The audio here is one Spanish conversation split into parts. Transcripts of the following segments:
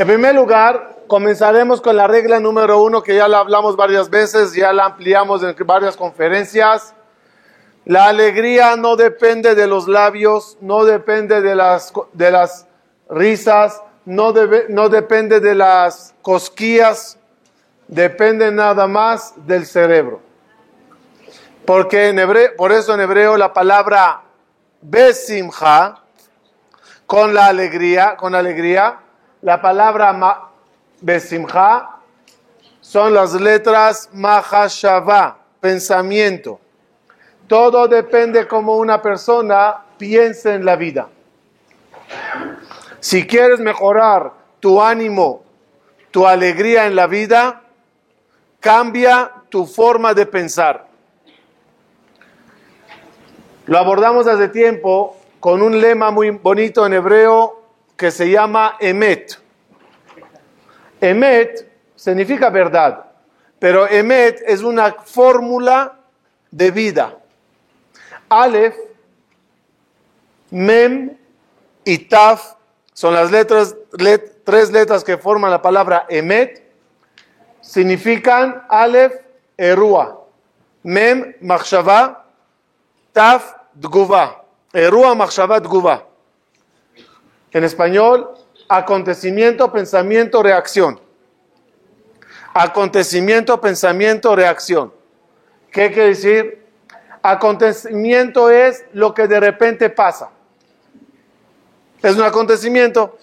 En primer lugar, comenzaremos con la regla número uno que ya la hablamos varias veces, ya la ampliamos en varias conferencias. La alegría no depende de los labios, no depende de las, risas, no, no depende de las cosquillas, depende nada más del cerebro. Porque en hebreo, por eso en hebreo la palabra besimha, con la alegría, con alegría, la palabra besimha son las letras mahashava, pensamiento. Todo depende cómo una persona piensa en la vida. Si quieres mejorar tu ánimo, tu alegría en la vida, cambia tu forma de pensar. Lo abordamos hace tiempo con un lema muy bonito en hebreo que se llama Emet. Emet significa verdad, pero Emet es una fórmula de vida. Aleph, Mem y Taf son las letras, tres letras que forman la palabra Emet. Significan Aleph, Erua, Mem, Machshava, Taf, Dguva. Erua, Machshava, Dguva. En español, acontecimiento, pensamiento, reacción. Acontecimiento, pensamiento, reacción. ¿Qué quiere decir? Acontecimiento es lo que de repente pasa. Es un acontecimiento.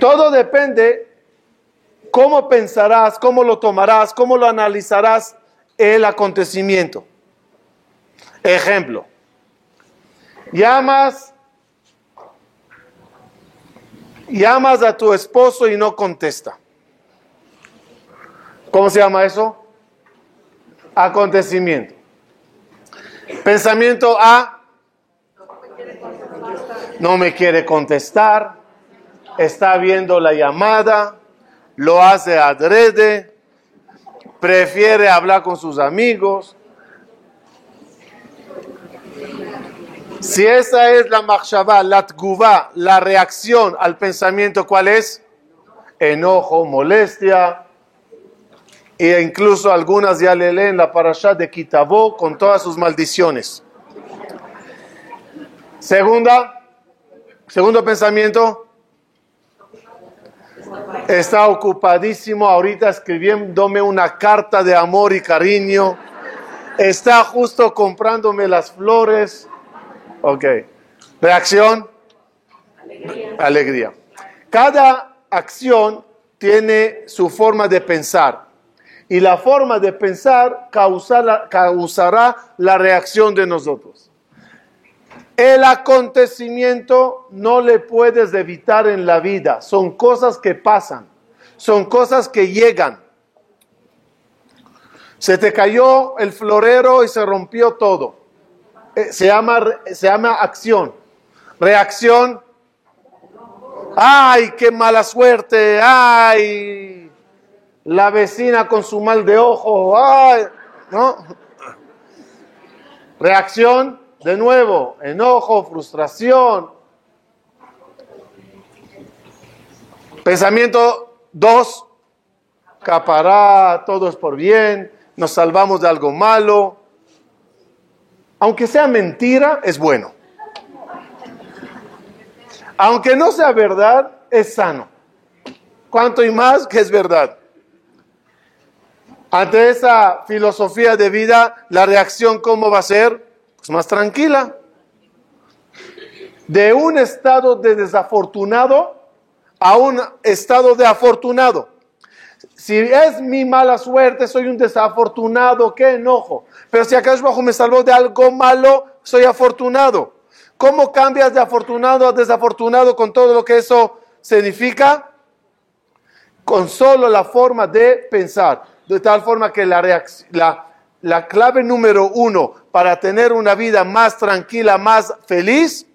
Todo depende cómo pensarás, cómo lo tomarás, cómo lo analizarás el acontecimiento. Ejemplo, llamas, llamas a tu esposo y no contesta. ¿Cómo se llama eso? Acontecimiento. Pensamiento A, no me quiere contestar, está viendo la llamada, lo hace adrede, prefiere hablar con sus amigos, Si esa es la machshava, la tguva, la reacción al pensamiento, ¿cuál es? Enojo, molestia. E incluso algunas ya le leen la parasha de Kitabó con todas sus maldiciones. Segunda, segundo pensamiento. Está ocupadísimo ahorita escribiéndome una carta de amor y cariño. Está justo comprándome las flores Ok. Reacción. Alegría. Cada acción tiene su forma de pensar. Y la forma de pensar causará la reacción de nosotros. El acontecimiento no le puedes evitar en la vida. Son cosas que pasan. Son cosas que llegan. Se te cayó el florero y se rompió todo. Eh, se, llama, se llama acción. Reacción. Ay, qué mala suerte. Ay, la vecina con su mal de ojo. Ay, ¿no? Reacción, de nuevo, enojo, frustración. Pensamiento dos, capará, todo es por bien, nos salvamos de algo malo aunque sea mentira, es bueno. Aunque no sea verdad, es sano. Cuanto y más que es verdad. Ante esa filosofía de vida, la reacción cómo va a ser? Pues más tranquila. De un estado de desafortunado a un estado de afortunado. Si es mi mala suerte, soy un desafortunado, qué enojo. Pero si acaso bajo me salvó de algo malo, soy afortunado. ¿Cómo cambias de afortunado a desafortunado con todo lo que eso significa? Con solo la forma de pensar. De tal forma que la clave número uno para tener una vida más tranquila, más feliz,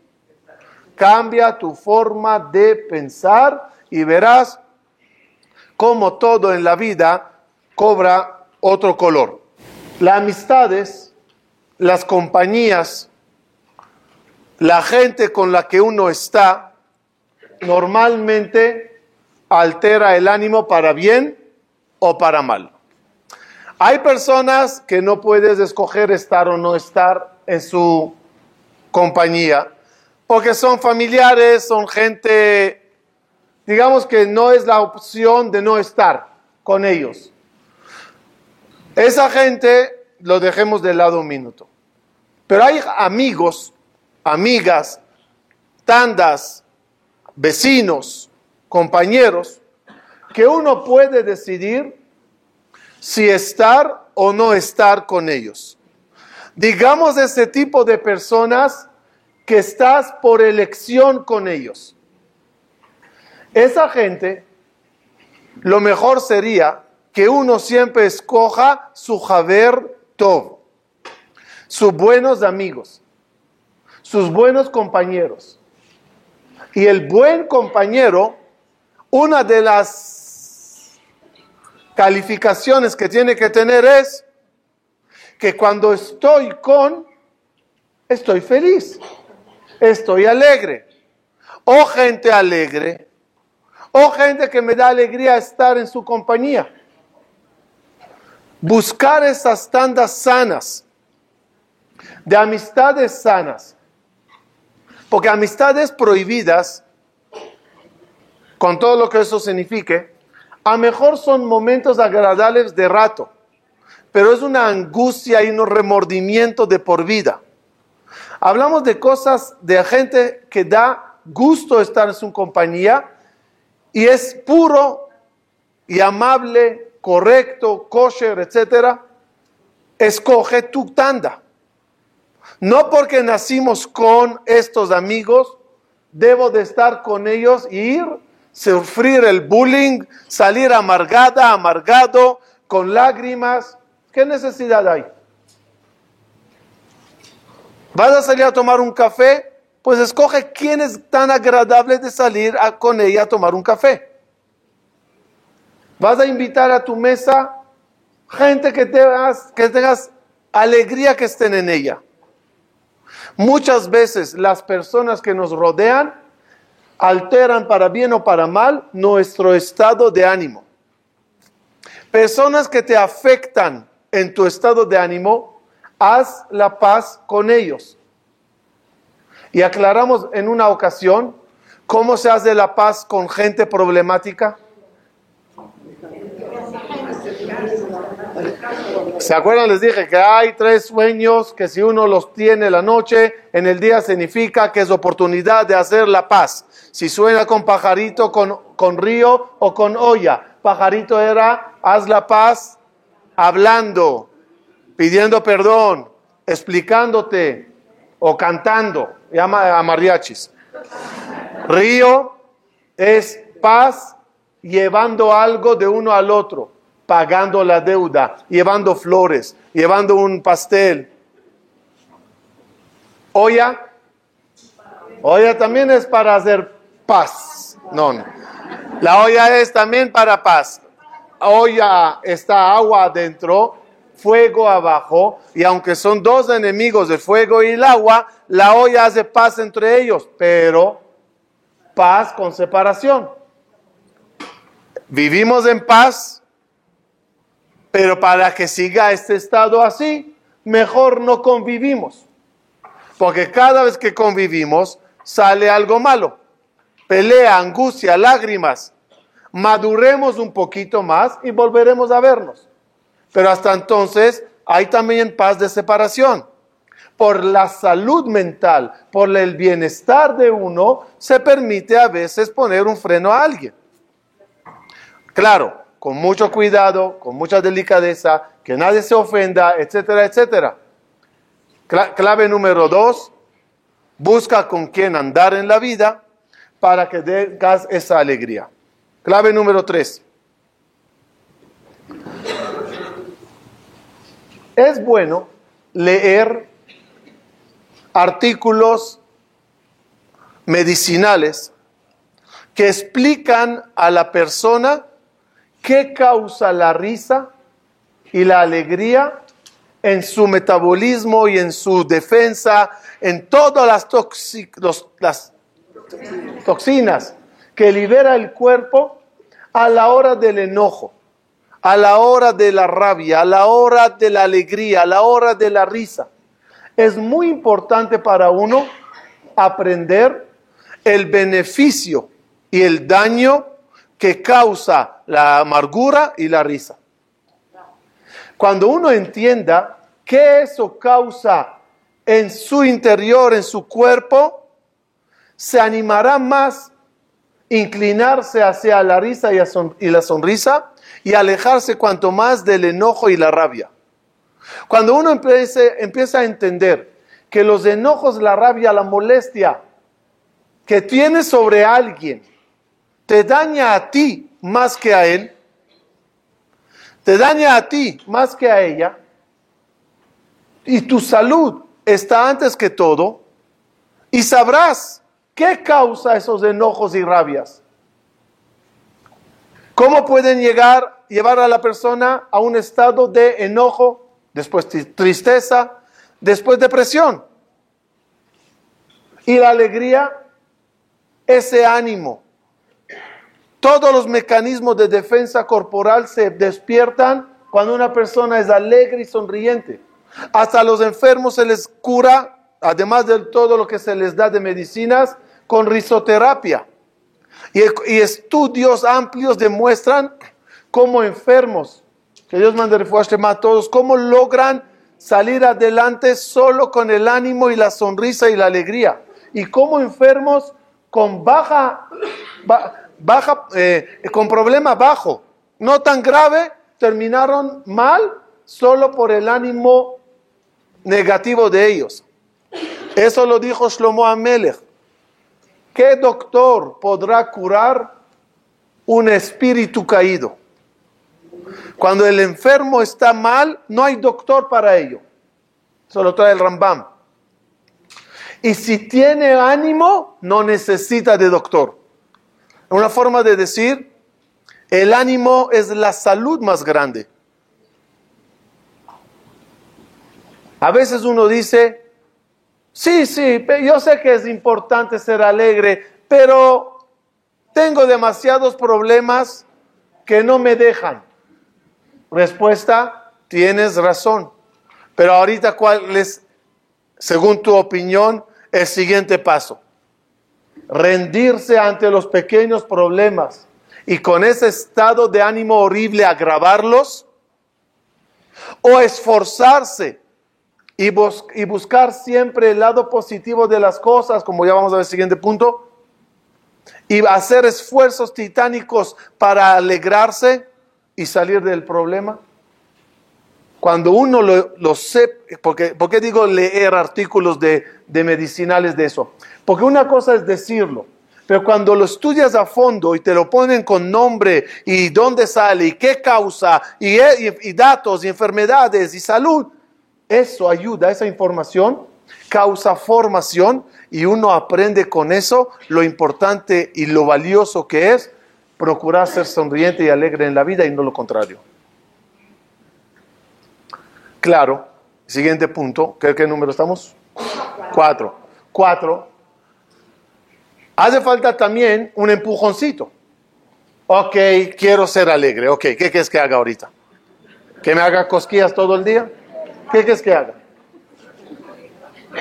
cambia tu forma de pensar y verás cómo todo en la vida cobra otro color. Las amistades, las compañías, la gente con la que uno está, normalmente altera el ánimo para bien o para mal. Hay personas que no puedes escoger estar o no estar en su compañía, porque son familiares, son gente, digamos que no es la opción de no estar con ellos. Esa gente lo dejemos de lado un minuto. Pero hay amigos, amigas, tandas, vecinos, compañeros, que uno puede decidir si estar o no estar con ellos. Digamos ese tipo de personas que estás por elección con ellos. Esa gente, lo mejor sería que uno siempre escoja su Javer Tov, sus buenos amigos, sus buenos compañeros. Y el buen compañero, una de las calificaciones que tiene que tener es que cuando estoy con, estoy feliz, estoy alegre. O gente alegre, o gente que me da alegría estar en su compañía. Buscar esas tandas sanas, de amistades sanas. Porque amistades prohibidas, con todo lo que eso signifique, a mejor son momentos agradables de rato, pero es una angustia y un remordimiento de por vida. Hablamos de cosas de gente que da gusto estar en su compañía y es puro y amable correcto, kosher, etcétera, escoge tu tanda. No porque nacimos con estos amigos, debo de estar con ellos y ir, sufrir el bullying, salir amargada, amargado, con lágrimas. ¿Qué necesidad hay? ¿Vas a salir a tomar un café? Pues escoge quién es tan agradable de salir con ella a tomar un café. Vas a invitar a tu mesa gente que tengas, que tengas alegría que estén en ella. Muchas veces las personas que nos rodean alteran para bien o para mal nuestro estado de ánimo. Personas que te afectan en tu estado de ánimo, haz la paz con ellos. Y aclaramos en una ocasión cómo se hace la paz con gente problemática. ¿Se acuerdan? Les dije que hay tres sueños que si uno los tiene la noche, en el día significa que es oportunidad de hacer la paz. Si suena con pajarito, con, con río o con olla. Pajarito era, haz la paz hablando, pidiendo perdón, explicándote o cantando. Llama a mariachis. Río es paz llevando algo de uno al otro pagando la deuda, llevando flores, llevando un pastel. Olla, olla también es para hacer paz. No, no. La olla es también para paz. Olla está agua adentro, fuego abajo, y aunque son dos enemigos, el fuego y el agua, la olla hace paz entre ellos, pero paz con separación. Vivimos en paz pero para que siga este estado así, mejor no convivimos. Porque cada vez que convivimos sale algo malo. Pelea, angustia, lágrimas. Maduremos un poquito más y volveremos a vernos. Pero hasta entonces hay también paz de separación. Por la salud mental, por el bienestar de uno, se permite a veces poner un freno a alguien. Claro, con mucho cuidado, con mucha delicadeza, que nadie se ofenda, etcétera, etcétera. Clave número dos, busca con quién andar en la vida para que tengas esa alegría. Clave número tres. Es bueno leer artículos medicinales que explican a la persona ¿Qué causa la risa y la alegría en su metabolismo y en su defensa, en todas las, toxinas que libera el cuerpo a la hora del enojo, a la hora de la rabia, a la hora de la alegría, a la hora de la risa. Es muy importante para uno aprender el beneficio y el daño que causa la amargura y la risa. Cuando uno entienda qué eso causa en su interior, en su cuerpo, se animará más inclinarse hacia la risa y la sonrisa y alejarse cuanto más del enojo y la rabia. Cuando uno empieza, a entender que los enojos, la rabia, la molestia que tienes sobre alguien te daña a ti más que a él, te daña a ti más que a ella, y tu salud está antes que todo, y sabrás qué causa esos enojos y rabias. ¿Cómo pueden llegar, llevar a la persona a un estado de enojo, después tristeza, después depresión? Y la alegría, ese ánimo, todos los mecanismos de defensa corporal se despiertan cuando una persona es alegre y sonriente. Hasta a los enfermos se les cura, además de todo lo que se les da de medicinas, con risoterapia. Y, estudios amplios demuestran cómo enfermos, que Dios mande refuerzo a todos, cómo logran salir adelante solo con el ánimo y la sonrisa y la alegría. Y cómo enfermos con baja, baja, eh, con problema bajo, no tan grave, terminaron mal solo por el ánimo negativo de ellos. Eso lo dijo Shlomo Amelech. ¿Qué doctor podrá curar un espíritu caído? Cuando el enfermo está mal, no hay doctor para ello. Solo trae el Rambam. Y si tiene ánimo, no necesita de doctor. Una forma de decir, el ánimo es la salud más grande. A veces uno dice, sí, sí, yo sé que es importante ser alegre, pero tengo demasiados problemas que no me dejan. Respuesta, tienes razón. Pero ahorita, ¿cuál es, según tu opinión, el siguiente paso? rendirse ante los pequeños problemas y con ese estado de ánimo horrible agravarlos, o esforzarse y, y, buscar siempre el lado positivo de las cosas, como ya vamos a ver el siguiente punto, y hacer esfuerzos titánicos para alegrarse y salir del problema. Cuando uno lo, lo sepa, porque, ¿por qué digo leer artículos de, de medicinales de eso? Porque una cosa es decirlo, pero cuando lo estudias a fondo y te lo ponen con nombre y dónde sale y qué causa y, y, datos y enfermedades y salud, eso ayuda, esa información causa formación y uno aprende con eso lo importante y lo valioso que es procurar ser sonriente y alegre en la vida y no lo contrario. Claro, siguiente punto, ¿qué, número estamos? Cuatro. Cuatro Hace falta también un empujoncito. Ok, quiero ser alegre. Ok, ¿qué quieres que haga ahorita? ¿Que me haga cosquillas todo el día? ¿Qué quieres que haga?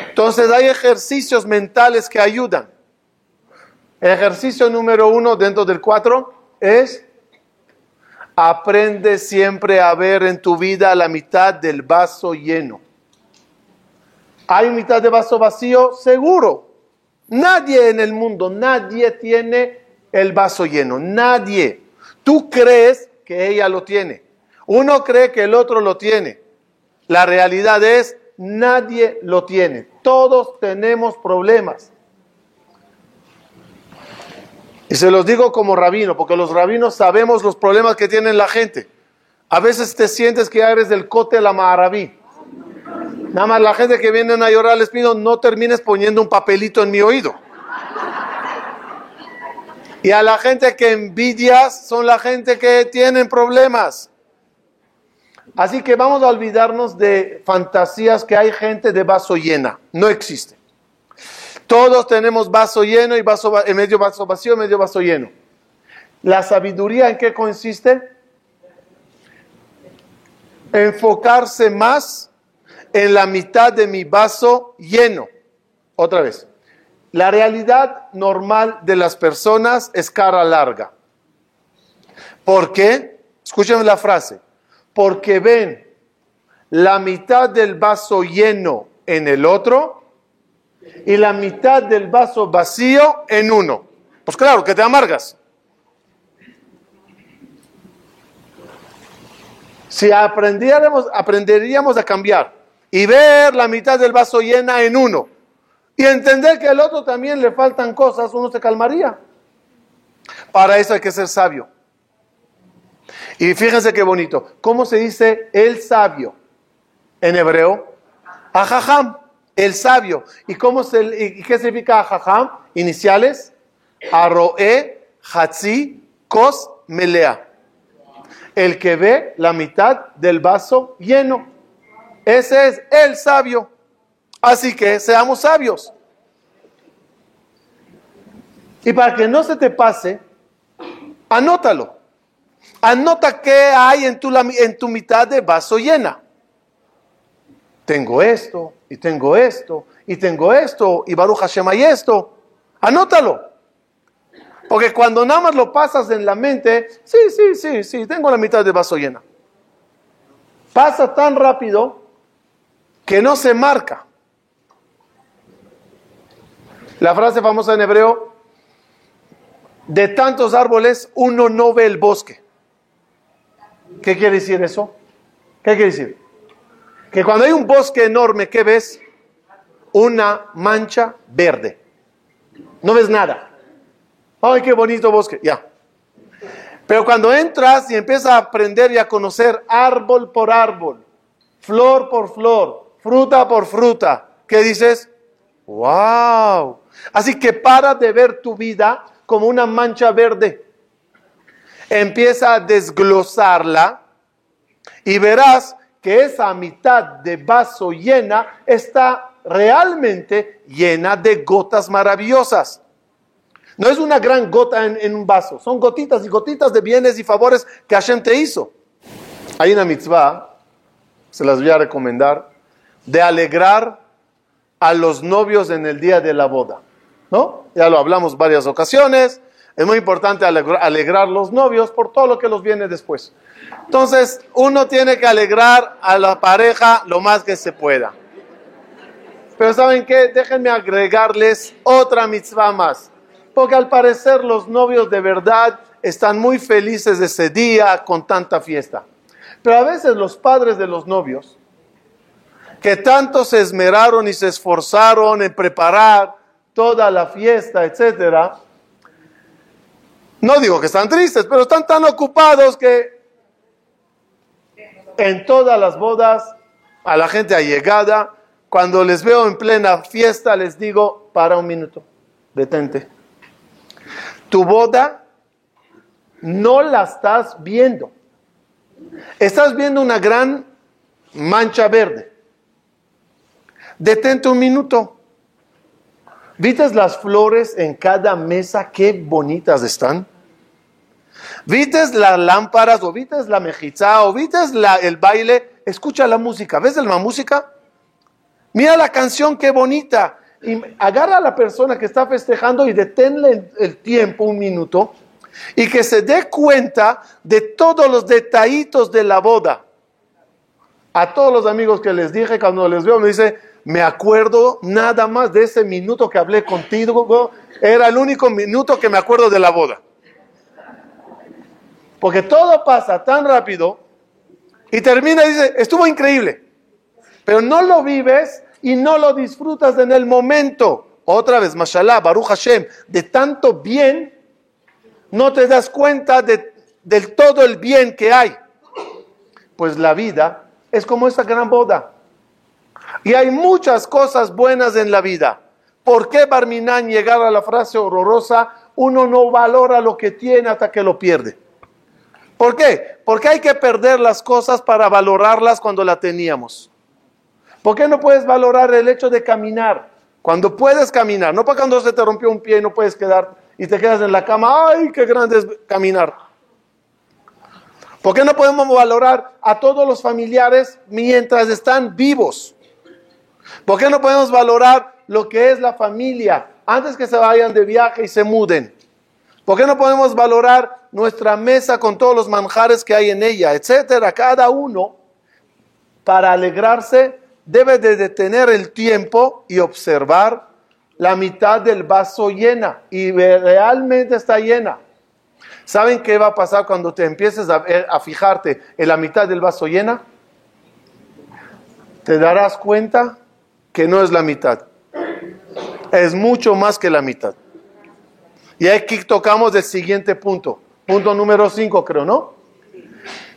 Entonces hay ejercicios mentales que ayudan. Ejercicio número uno dentro del cuatro es aprende siempre a ver en tu vida la mitad del vaso lleno. ¿Hay mitad de vaso vacío? Seguro. Nadie en el mundo, nadie tiene el vaso lleno, nadie. Tú crees que ella lo tiene. Uno cree que el otro lo tiene. La realidad es, nadie lo tiene. Todos tenemos problemas. Y se los digo como rabino, porque los rabinos sabemos los problemas que tiene la gente. A veces te sientes que eres del cote la maharabí. Nada más la gente que viene a llorar les pido no termines poniendo un papelito en mi oído. Y a la gente que envidias son la gente que tienen problemas. Así que vamos a olvidarnos de fantasías que hay gente de vaso llena. No existe. Todos tenemos vaso lleno y vaso, va- medio vaso vacío, medio vaso lleno. ¿La sabiduría en qué consiste? Enfocarse más en la mitad de mi vaso lleno. Otra vez. La realidad normal de las personas es cara larga. ¿Por qué? Escuchen la frase. Porque ven la mitad del vaso lleno en el otro y la mitad del vaso vacío en uno. Pues claro, que te amargas. Si aprendiéramos, aprenderíamos a cambiar y ver la mitad del vaso llena en uno y entender que al otro también le faltan cosas, uno se calmaría. Para eso hay que ser sabio. Y fíjense qué bonito. ¿Cómo se dice el sabio en hebreo? Ajajam, el sabio. ¿Y, cómo se, y qué significa ajajam? Iniciales. Aroe, hatzi, kos, melea. El que ve la mitad del vaso lleno. Ese es el sabio. Así que seamos sabios. Y para que no se te pase, anótalo. Anota qué hay en tu, en tu mitad de vaso llena. Tengo esto, y tengo esto, y tengo esto, y Baruch Hashem hay esto. Anótalo. Porque cuando nada más lo pasas en la mente, sí, sí, sí, sí, tengo la mitad de vaso llena. Pasa tan rápido que no se marca. La frase famosa en hebreo, de tantos árboles uno no ve el bosque. ¿Qué quiere decir eso? ¿Qué quiere decir? Que cuando hay un bosque enorme, ¿qué ves? Una mancha verde. No ves nada. Ay, qué bonito bosque. Ya. Pero cuando entras y empiezas a aprender y a conocer árbol por árbol, flor por flor, fruta por fruta, ¿qué dices? ¡Wow! Así que para de ver tu vida como una mancha verde. Empieza a desglosarla y verás que esa mitad de vaso llena está realmente llena de gotas maravillosas. No es una gran gota en, un vaso, son gotitas y gotitas de bienes y favores que Hashem te hizo. Hay una mitzvah, se las voy a recomendar, de alegrar a los novios en el día de la boda. ¿No? Ya lo hablamos varias ocasiones. Es muy importante alegrar, alegrar los novios por todo lo que los viene después. Entonces, uno tiene que alegrar a la pareja lo más que se pueda. Pero ¿saben qué? Déjenme agregarles otra mitzvah más. Porque al parecer los novios de verdad están muy felices ese día con tanta fiesta. Pero a veces los padres de los novios, que tanto se esmeraron y se esforzaron en preparar toda la fiesta, etcétera, no digo que están tristes, pero están tan ocupados que en todas las bodas, a la gente allegada, cuando les veo en plena fiesta, les digo, para un minuto, detente. Tu boda no la estás viendo. Estás viendo una gran mancha verde. Detente un minuto. ¿Viste las flores en cada mesa? Qué bonitas están. ¿Viste las lámparas? ¿O viste la mejizá? ¿O viste la, el baile? Escucha la música. ¿Ves la música? Mira la canción, qué bonita. Y agarra a la persona que está festejando y deténle el, el tiempo, un minuto, y que se dé cuenta de todos los detallitos de la boda. A todos los amigos que les dije, cuando les veo, me dice, me acuerdo nada más de ese minuto que hablé contigo, era el único minuto que me acuerdo de la boda. Porque todo pasa tan rápido y termina y dice, estuvo increíble, pero no lo vives y no lo disfrutas en el momento. Otra vez, mashallah, Baruch Hashem, de tanto bien, no te das cuenta de, del todo el bien que hay. Pues la vida es como esta gran boda. Y hay muchas cosas buenas en la vida. ¿Por qué Barminan llegar a la frase horrorosa? Uno no valora lo que tiene hasta que lo pierde. ¿Por qué? Porque hay que perder las cosas para valorarlas cuando las teníamos. ¿Por qué no puedes valorar el hecho de caminar? Cuando puedes caminar, no para cuando se te rompió un pie y no puedes quedar y te quedas en la cama, ay, qué grande es caminar. ¿Por qué no podemos valorar a todos los familiares mientras están vivos? ¿Por qué no podemos valorar lo que es la familia antes que se vayan de viaje y se muden? ¿Por qué no podemos valorar nuestra mesa con todos los manjares que hay en ella, etcétera? Cada uno, para alegrarse, debe de detener el tiempo y observar la mitad del vaso llena y realmente está llena. ¿Saben qué va a pasar cuando te empieces a, a fijarte en la mitad del vaso llena? Te darás cuenta que no es la mitad. Es mucho más que la mitad. Y aquí tocamos el siguiente punto. Punto número 5, creo, ¿no?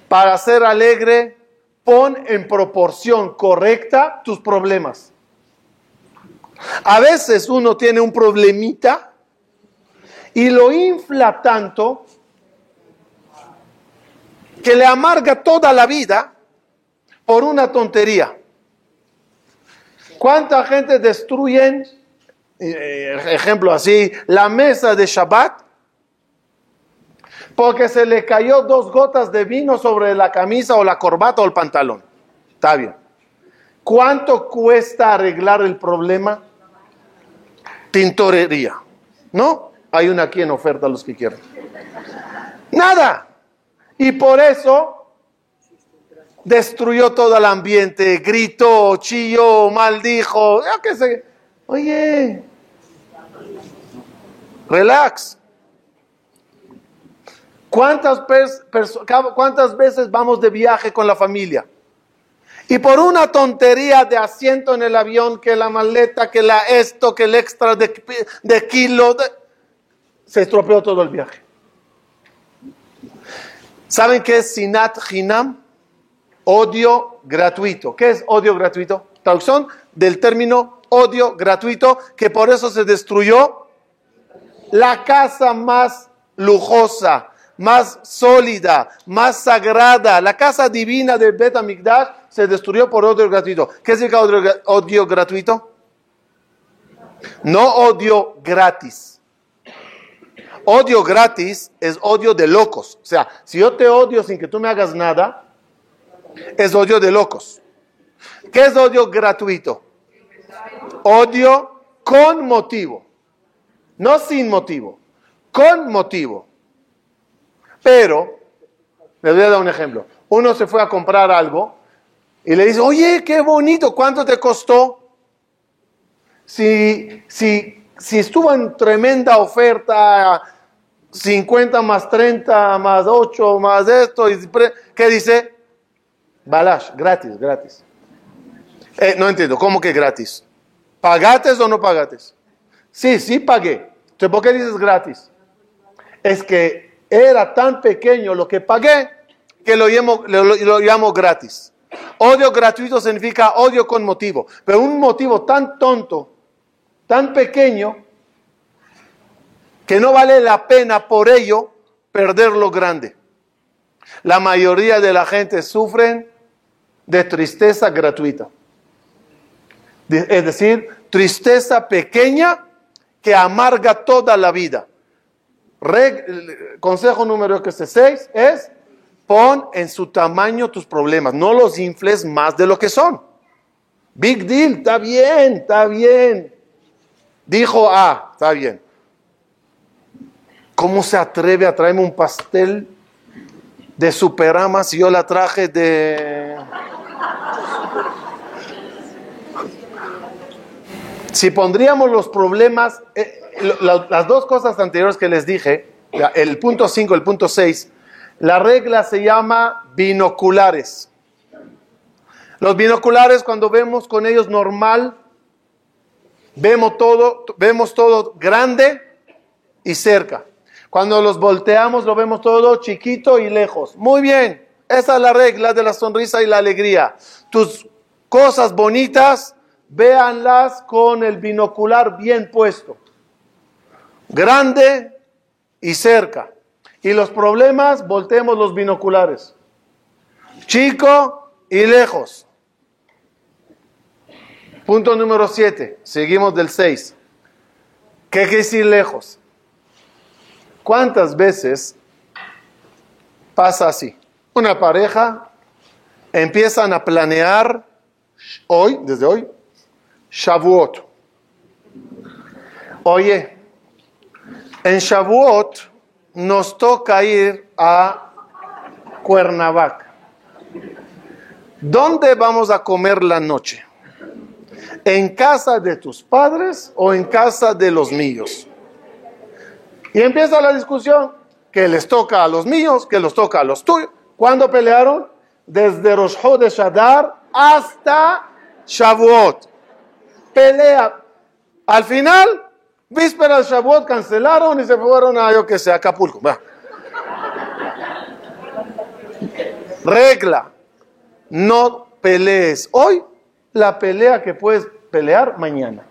Para ser alegre, pon en proporción correcta tus problemas. A veces uno tiene un problemita y lo infla tanto que le amarga toda la vida por una tontería. ¿Cuánta gente destruyen, eh, ejemplo así, la mesa de Shabbat? Porque se le cayó dos gotas de vino sobre la camisa o la corbata o el pantalón. Está bien. ¿Cuánto cuesta arreglar el problema? Tintorería. ¿No? Hay una aquí en oferta los que quieran. Nada. Y por eso destruyó todo el ambiente, gritó, chilló, maldijo, ya sé. Oye, relax. ¿Cuántas, ¿Cuántas veces vamos de viaje con la familia? Y por una tontería de asiento en el avión, que la maleta, que la esto, que el extra de, de kilo, se estropeó todo el viaje. ¿Saben qué es Sinat Hinam? Odio gratuito. ¿Qué es odio gratuito? Traducción del término odio gratuito, que por eso se destruyó la casa más lujosa, más sólida, más sagrada, la casa divina del Bet Amikdash se destruyó por odio gratuito. ¿Qué significa odio gratuito? No odio gratis. Odio gratis es odio de locos. O sea, si yo te odio sin que tú me hagas nada, es odio de locos. ¿Qué es odio gratuito? Odio con motivo. No sin motivo, con motivo. Pero, les voy a dar un ejemplo. Uno se fue a comprar algo y le dice, oye, qué bonito, ¿cuánto te costó? Si, si, si estuvo en tremenda oferta, 50 más 30 más 8 más esto, ¿qué dice? Balash, gratis, gratis. Eh, no entiendo, ¿cómo que gratis? ¿Pagates o no pagates? Sí, sí pagué. Entonces, ¿por qué dices gratis? Es que era tan pequeño lo que pagué que lo llamo, lo, llamo gratis. Odio gratuito significa odio con motivo, pero un motivo tan tonto, tan pequeño, que no vale la pena por ello perder lo grande. La mayoría de la gente sufren de tristeza gratuita. Es decir, tristeza pequeña que amarga toda la vida. consejo número 6 es pon en su tamaño tus problemas, no los infles más de lo que son. Big deal, está bien, está bien. Dijo A, está bien. ¿Cómo se atreve a traerme un pastel de superama si yo la traje de... Si pondríamos los problemas, eh, las dos cosas anteriores que les dije, el punto 5, el punto 6, la regla se llama binoculares. Los binoculares, cuando vemos con ellos normal, vemos todo, vemos todo grande y cerca. Cuando los volteamos lo vemos todo chiquito y lejos. Muy bien, esa es la regla de la sonrisa y la alegría. Tus cosas bonitas, véanlas con el binocular bien puesto. Grande y cerca. Y los problemas, volteemos los binoculares. Chico y lejos. Punto número 7. Seguimos del 6. ¿Qué quiere decir lejos? ¿Cuántas veces pasa así? Una pareja empiezan a planear hoy, desde hoy, Shavuot. Oye, en Shavuot nos toca ir a Cuernavaca. ¿Dónde vamos a comer la noche? ¿En casa de tus padres o en casa de los míos? Y empieza la discusión, que les toca a los míos, que los toca a los tuyos. ¿Cuándo pelearon? Desde Rosh de Shadar hasta Shavuot. Pelea. Al final, víspera de cancelaron y se fueron a, yo que sé, Acapulco. Regla. No pelees hoy la pelea que puedes pelear mañana.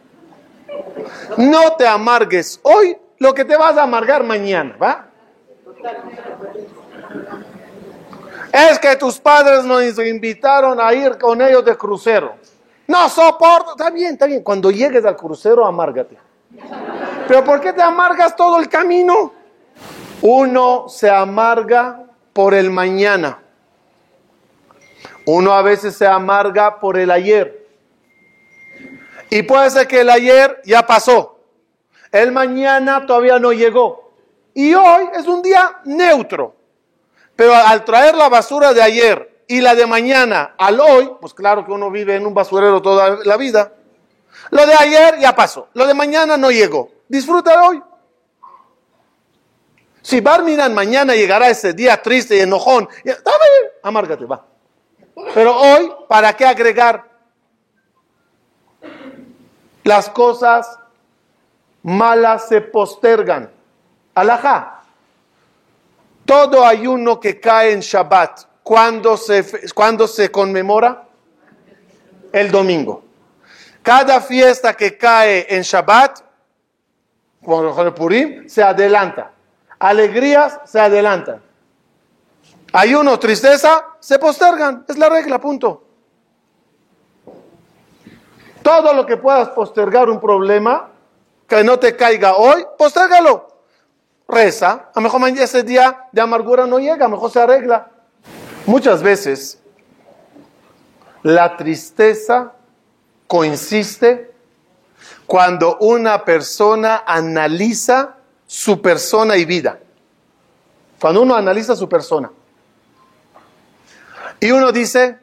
No te amargues hoy lo que te vas a amargar mañana, ¿va? Es que tus padres nos invitaron a ir con ellos de crucero. No soporto. Está bien, está bien. Cuando llegues al crucero, amárgate. Pero ¿por qué te amargas todo el camino? Uno se amarga por el mañana. Uno a veces se amarga por el ayer. Y puede ser que el ayer ya pasó. El mañana todavía no llegó. Y hoy es un día neutro. Pero al traer la basura de ayer y la de mañana al hoy, pues claro que uno vive en un basurero toda la vida. Lo de ayer ya pasó. Lo de mañana no llegó. Disfruta hoy. Si Barminan mañana llegará ese día triste y enojón, bien, amárgate, va. Pero hoy, ¿para qué agregar? Las cosas malas se postergan. Alajá. Todo ayuno que cae en Shabbat, ¿cuándo se, se conmemora? El domingo. Cada fiesta que cae en Shabbat, con el Purim, se adelanta. Alegrías se adelantan. Ayuno, tristeza, se postergan. Es la regla, punto. Todo lo que puedas postergar un problema, que no te caiga hoy, postérgalo. Reza, a lo mejor ese día de amargura no llega, a mejor se arregla. Muchas veces la tristeza coincide cuando una persona analiza su persona y vida. Cuando uno analiza su persona. Y uno dice,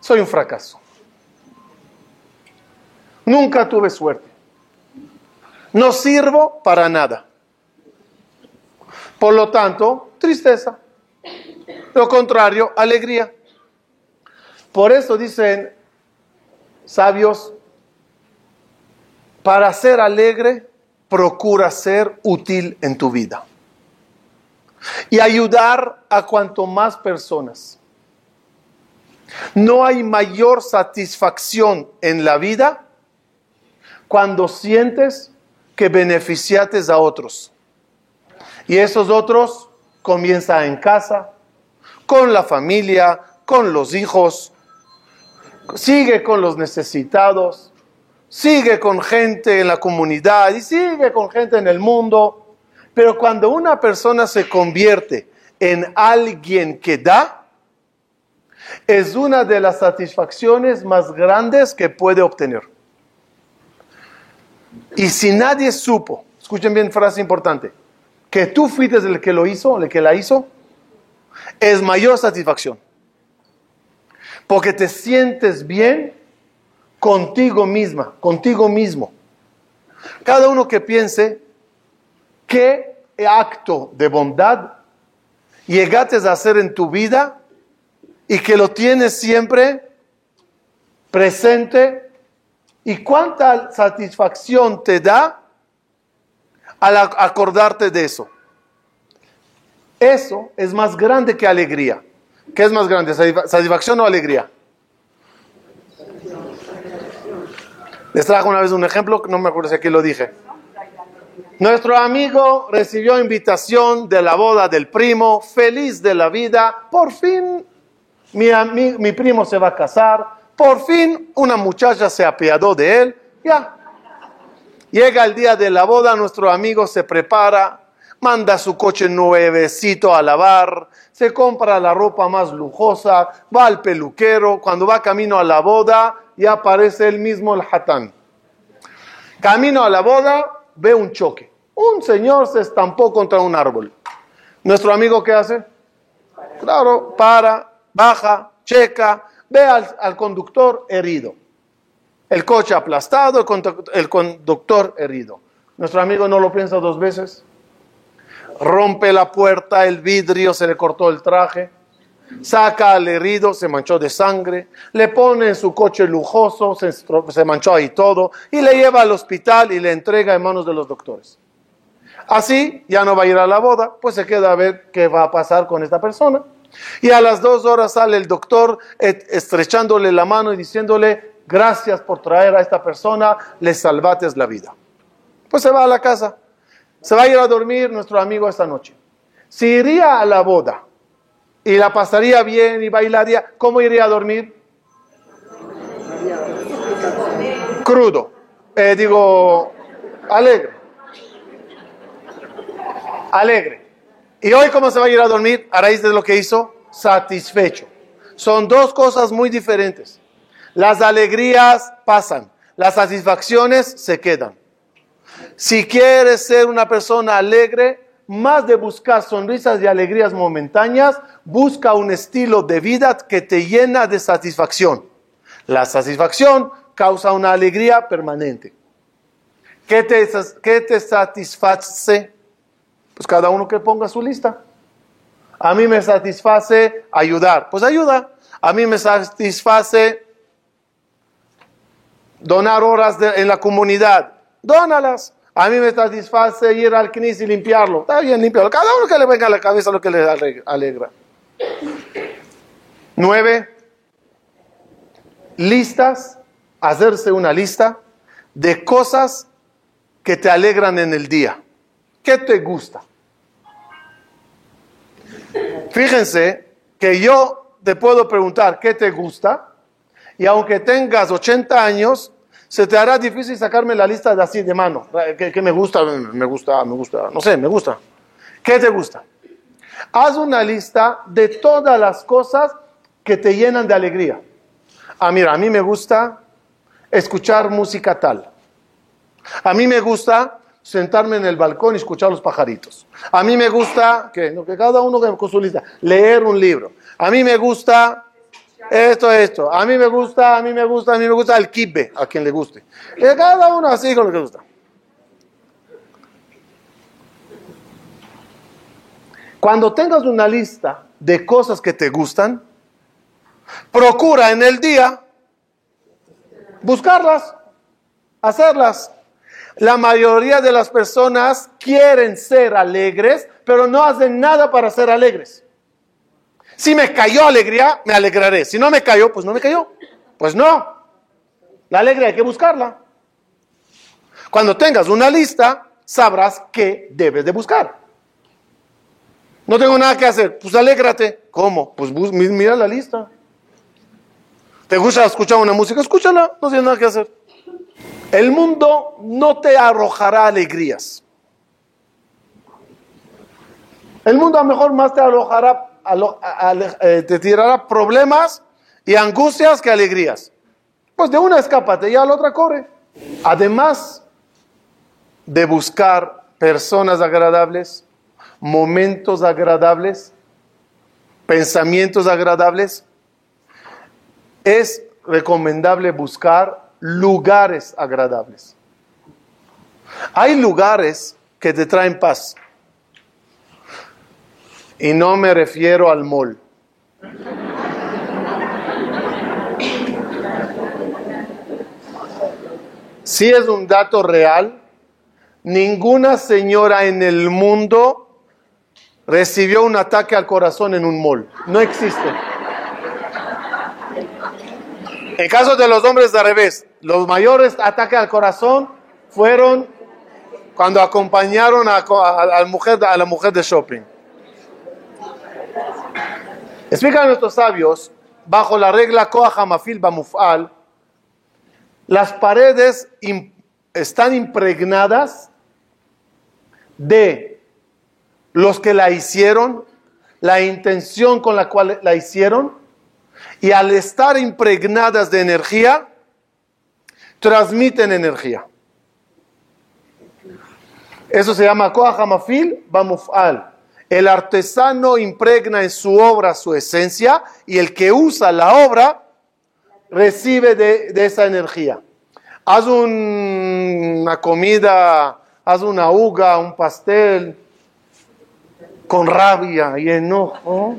soy un fracaso. Nunca tuve suerte. No sirvo para nada. Por lo tanto, tristeza. Lo contrario, alegría. Por eso dicen sabios, para ser alegre, procura ser útil en tu vida y ayudar a cuanto más personas. No hay mayor satisfacción en la vida cuando sientes que beneficiates a otros. Y esos otros comienzan en casa, con la familia, con los hijos, sigue con los necesitados, sigue con gente en la comunidad y sigue con gente en el mundo. Pero cuando una persona se convierte en alguien que da, es una de las satisfacciones más grandes que puede obtener. Y si nadie supo, escuchen bien frase importante, que tú fuiste el que lo hizo, el que la hizo, es mayor satisfacción. Porque te sientes bien contigo misma, contigo mismo. Cada uno que piense, ¿Qué acto de bondad llegaste a hacer en tu vida y que lo tienes siempre presente? ¿Y cuánta satisfacción te da al acordarte de eso? Eso es más grande que alegría. ¿Qué es más grande, satisfacción o alegría? Les trajo una vez un ejemplo, no me acuerdo si aquí lo dije. Nuestro amigo recibió invitación de la boda del primo, feliz de la vida. Por fin mi, mi, primo se va a casar, Por fin una muchacha se apiadó de él, ya. Llega el día de la boda, nuestro amigo se prepara, manda su coche nuevecito a lavar, se compra la ropa más lujosa, va al peluquero, cuando va camino a la boda, ya aparece él mismo el hatán. Camino a la boda, ve un choque. Un señor se estampó contra un árbol. ¿Nuestro amigo qué hace? Claro, para, baja, checa, ve al, conductor herido. El coche aplastado, el conductor, herido. Nuestro amigo no lo piensa dos veces. Rompe la puerta, el vidrio, se le cortó el traje. Saca al herido, se manchó de sangre. Le pone en su coche lujoso, se, se manchó ahí todo. Y le lleva al hospital y le entrega en manos de los doctores. Así ya no va a ir a la boda, pues se queda a ver qué va a pasar con esta persona. Y a las dos horas sale el doctor estrechándole la mano y diciéndole, gracias por traer a esta persona, le salvates la vida. Pues se va a la casa, se va a ir a dormir nuestro amigo esta noche. Si iría a la boda y la pasaría bien y bailaría, ¿cómo iría a dormir? Crudo, eh, digo, alegre alegre. ¿Y hoy cómo se va a ir a dormir? A raíz de lo que hizo, satisfecho. Son dos cosas muy diferentes. Las alegrías pasan, las satisfacciones se quedan. Si quieres ser una persona alegre, más de buscar sonrisas y alegrías momentáneas, busca un estilo de vida que te llena de satisfacción. La satisfacción causa una alegría permanente. ¿Qué te, qué te satisface? Pues cada uno que ponga su lista. A mí me satisface ayudar, pues ayuda. A mí me satisface donar horas en la comunidad, dónalas. A mí me satisface ir al CNIS y limpiarlo. Está bien, limpiarlo. Cada uno que le venga a la cabeza lo que le alegra. Nueve, listas, hacerse una lista de cosas que te alegran en el día. ¿Qué te gusta? Fíjense que yo te puedo preguntar qué te gusta y aunque tengas 80 años, se te hará difícil sacarme la lista de así de mano. ¿Qué, me gusta? Me gusta, me gusta, no sé, me gusta. ¿Qué te gusta? Haz una lista de todas las cosas que te llenan de alegría. Ah, mira, a mí me gusta escuchar música tal. A mí me gusta sentarme en el balcón y escuchar los pajaritos. A mí me gusta, que, que cada uno con su lista, leer un libro. A mí me gusta esto, esto. A mí me gusta, a mí me gusta, a mí me gusta el kibe, a quien le guste. Cada uno así con lo que gusta. Cuando tengas una lista de cosas que te gustan, procura en el día buscarlas, hacerlas. La mayoría de las personas quieren ser alegres, pero no hacen nada para ser alegres. Si me cayó alegría, me alegraré. Si no me cayó, pues no me cayó. Pues no. La alegría hay que buscarla. Cuando tengas una lista, sabrás qué debes de buscar. No tengo nada que hacer. Pues alégrate. ¿Cómo? Pues mira la lista. ¿Te gusta escuchar una música? Escúchala. No tienes nada que hacer. El mundo no te arrojará alegrías. El mundo a lo mejor más te arrojará, eh, te tirará problemas y angustias que alegrías. Pues de una escápate y a la otra corre. Además de buscar personas agradables, momentos agradables, pensamientos agradables, es recomendable buscar lugares agradables. Hay lugares que te traen paz. Y no me refiero al mall. Si es un dato real, ninguna señora en el mundo recibió un ataque al corazón en un mall. No existe. En caso de los hombres de revés, los mayores ataques al corazón fueron cuando acompañaron a la mujer de shopping. Explican nuestros sabios bajo la regla Koach Hamafil Bamufal, las paredes están impregnadas de los que la hicieron, la intención con la cual la hicieron, y al estar impregnadas de energía, transmiten energía. Eso se llama Koach Hamafil Bamufal. El artesano impregna en su obra su esencia y el que usa la obra recibe de, esa energía. Haz una comida, haz una uga, un pastel con rabia y enojo.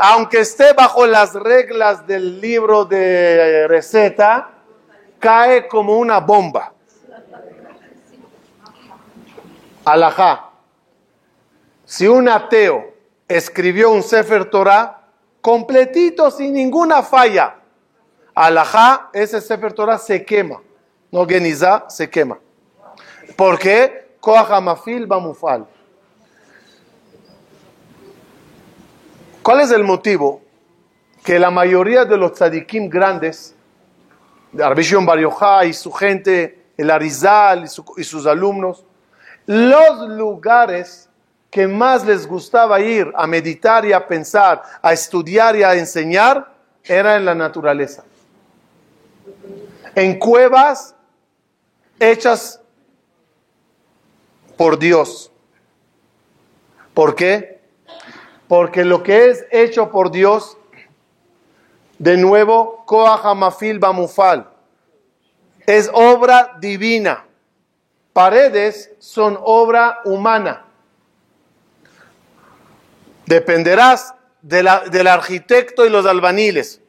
Aunque esté bajo las reglas del libro de receta, cae como una bomba. Alajá. Si un ateo escribió un Sefer Torah completito, sin ninguna falla, alajá, ese Sefer Torah se quema. No geniza, se quema. ¿Por qué? Koahamafil Bamufal. ¿Cuál es el motivo? Que la mayoría de los tzadikim grandes, de Arbishon Bar y su gente, el Arizal y sus alumnos, los lugares que más les gustaba ir a meditar y a pensar, a estudiar y a enseñar, era en la naturaleza. En cuevas hechas por Dios. ¿Por qué? Porque lo que es hecho por Dios, de nuevo, Koahamafil Bamufal, es obra divina paredes son obra humana. Dependerás del arquitecto y los albaniles,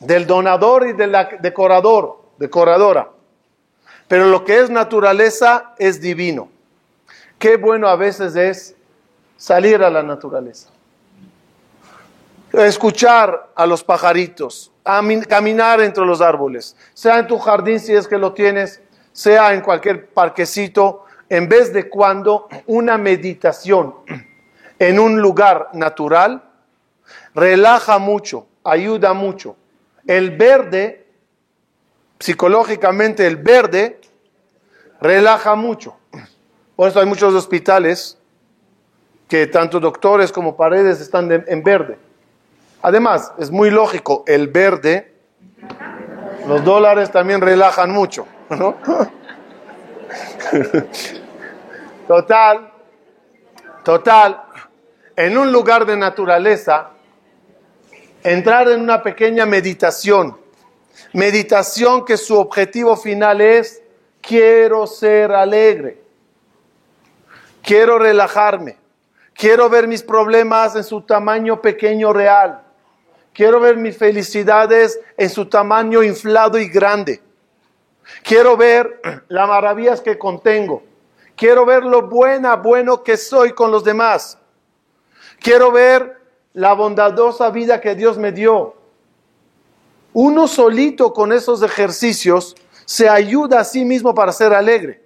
del donador y del decorador, decoradora. Pero lo que es naturaleza es divino. Qué bueno a veces es salir a la naturaleza. Escuchar a los pajaritos, caminar entre los árboles, sea en tu jardín si es que lo tienes, sea en cualquier parquecito, en vez de cuando una meditación en un lugar natural relaja mucho, ayuda mucho. El verde, psicológicamente el verde, relaja mucho. Por eso hay muchos hospitales que tanto doctores como paredes están en verde. Además, es muy lógico, el verde, los dólares también relajan mucho. Total, total, en un lugar de naturaleza, entrar en una pequeña meditación, meditación que su objetivo final es, quiero ser alegre, quiero relajarme, quiero ver mis problemas en su tamaño pequeño real, quiero ver mis felicidades en su tamaño inflado y grande. Quiero ver las maravillas que contengo. Quiero ver lo buena, bueno que soy con los demás. Quiero ver la bondadosa vida que Dios me dio. Uno solito con esos ejercicios se ayuda a sí mismo para ser alegre.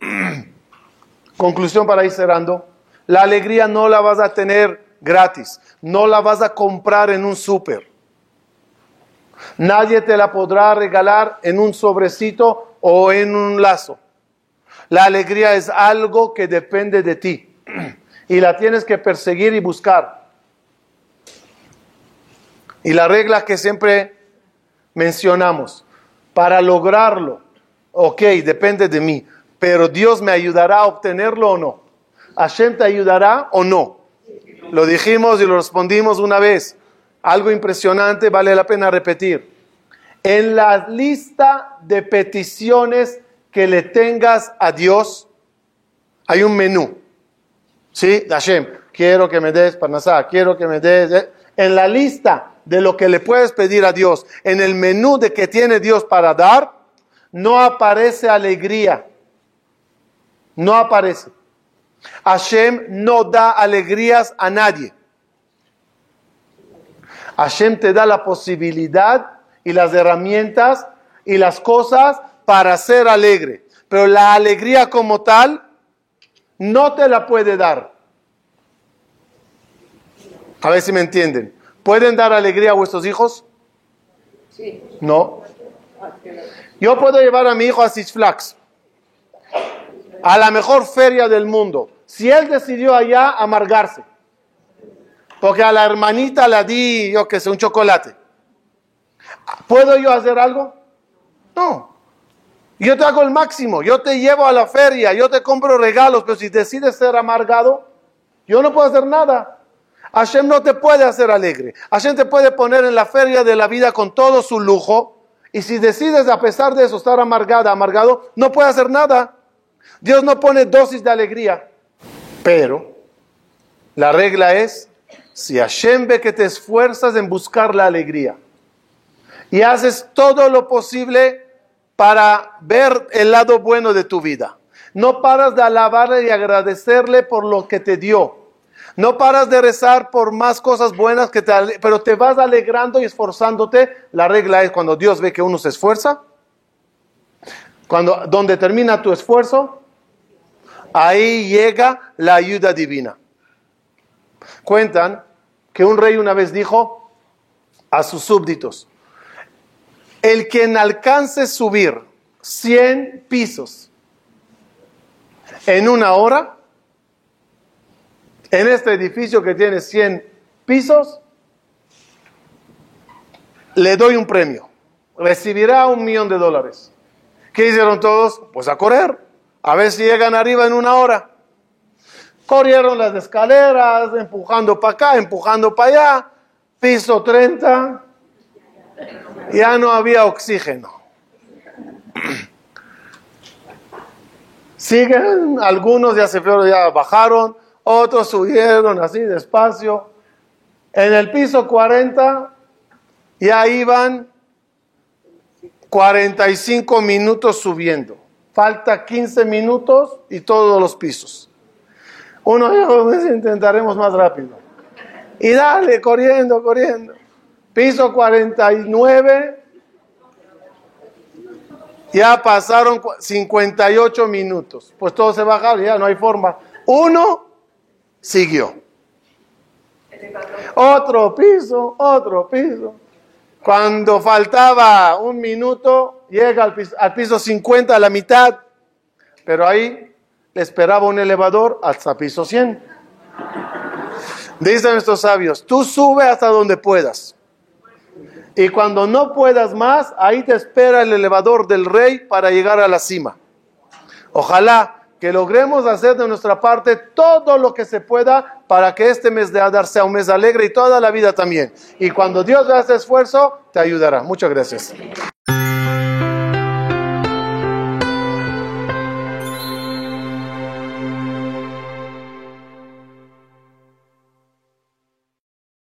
Conclusión para ir cerrando. La alegría no la vas a tener gratis. No la vas a comprar en un súper. Nadie te la podrá regalar en un sobrecito o en un lazo. La alegría es algo que depende de ti y la tienes que perseguir y buscar. Y la regla que siempre mencionamos, para lograrlo, ok, depende de mí, pero Dios me ayudará a obtenerlo o no. Hashem te ayudará o no. Lo dijimos y lo respondimos una vez algo impresionante, vale la pena repetir. En la lista de peticiones que le tengas a Dios, hay un menú. ¿Sí? Hashem, quiero que me des parnasá, quiero que me des... Eh. En la lista de lo que le puedes pedir a Dios, en el menú de que tiene Dios para dar, no aparece alegría. No aparece. Hashem no da alegrías a nadie. Hashem te da la posibilidad y las herramientas y las cosas para ser alegre. Pero la alegría como tal no te la puede dar. A ver si me entienden. ¿Pueden dar alegría a vuestros hijos? Sí. No. Yo puedo llevar a mi hijo a Six Flags, a la mejor feria del mundo. Si él decidió allá amargarse, porque a la hermanita le di, yo qué sé, un chocolate, ¿puedo yo hacer algo? No. Yo te hago el máximo, yo te llevo a la feria, yo te compro regalos, pero si decides ser amargado, yo no puedo hacer nada. Hashem no te puede hacer alegre. Hashem te puede poner en la feria de la vida con todo su lujo. Y si decides a pesar de eso estar amargada, amargado, no puede hacer nada. Dios no pone dosis de alegría. Pero la regla es, si Hashem ve que te esfuerzas en buscar la alegría y haces todo lo posible para ver el lado bueno de tu vida, no paras de alabarle y agradecerle por lo que te dio. No paras de rezar por más cosas buenas, que te, pero te vas alegrando y esforzándote. La regla es cuando Dios ve que uno se esfuerza, cuando donde termina tu esfuerzo, ahí llega la ayuda divina. Cuentan que un rey una vez dijo a sus súbditos, el quien alcance subir 100 pisos en una hora, en este edificio que tiene 100 pisos, le doy un premio. Recibirá un millón de dólares. ¿Qué hicieron todos? Pues a correr. A ver si llegan arriba en una hora. Corrieron las escaleras, empujando para acá, empujando para allá. Piso 30. Ya no había oxígeno. Siguen, algunos ya se fueron, ya bajaron, otros subieron así despacio. En el piso 40 ya iban 45 minutos subiendo. Falta 15 minutos y todos los pisos. Uno dijo, intentaremos más rápido. Y dale, corriendo, corriendo. Piso 49. Ya pasaron 58 minutos. Pues todos se bajaron, ya no hay forma. Uno siguió. Otro piso, otro piso. Cuando faltaba un minuto, llega al piso, al piso 50, a la mitad. Pero ahí le esperaba un elevador hasta piso 100. Dicen nuestros sabios, tú sube hasta donde puedas. Y cuando no puedas más, ahí te espera el elevador del rey para llegar a la cima. Ojalá que logremos hacer de nuestra parte todo lo que se pueda para que este mes de Adar sea un mes alegre y toda la vida también. Y cuando Dios hace esfuerzo, te ayudará. Muchas gracias.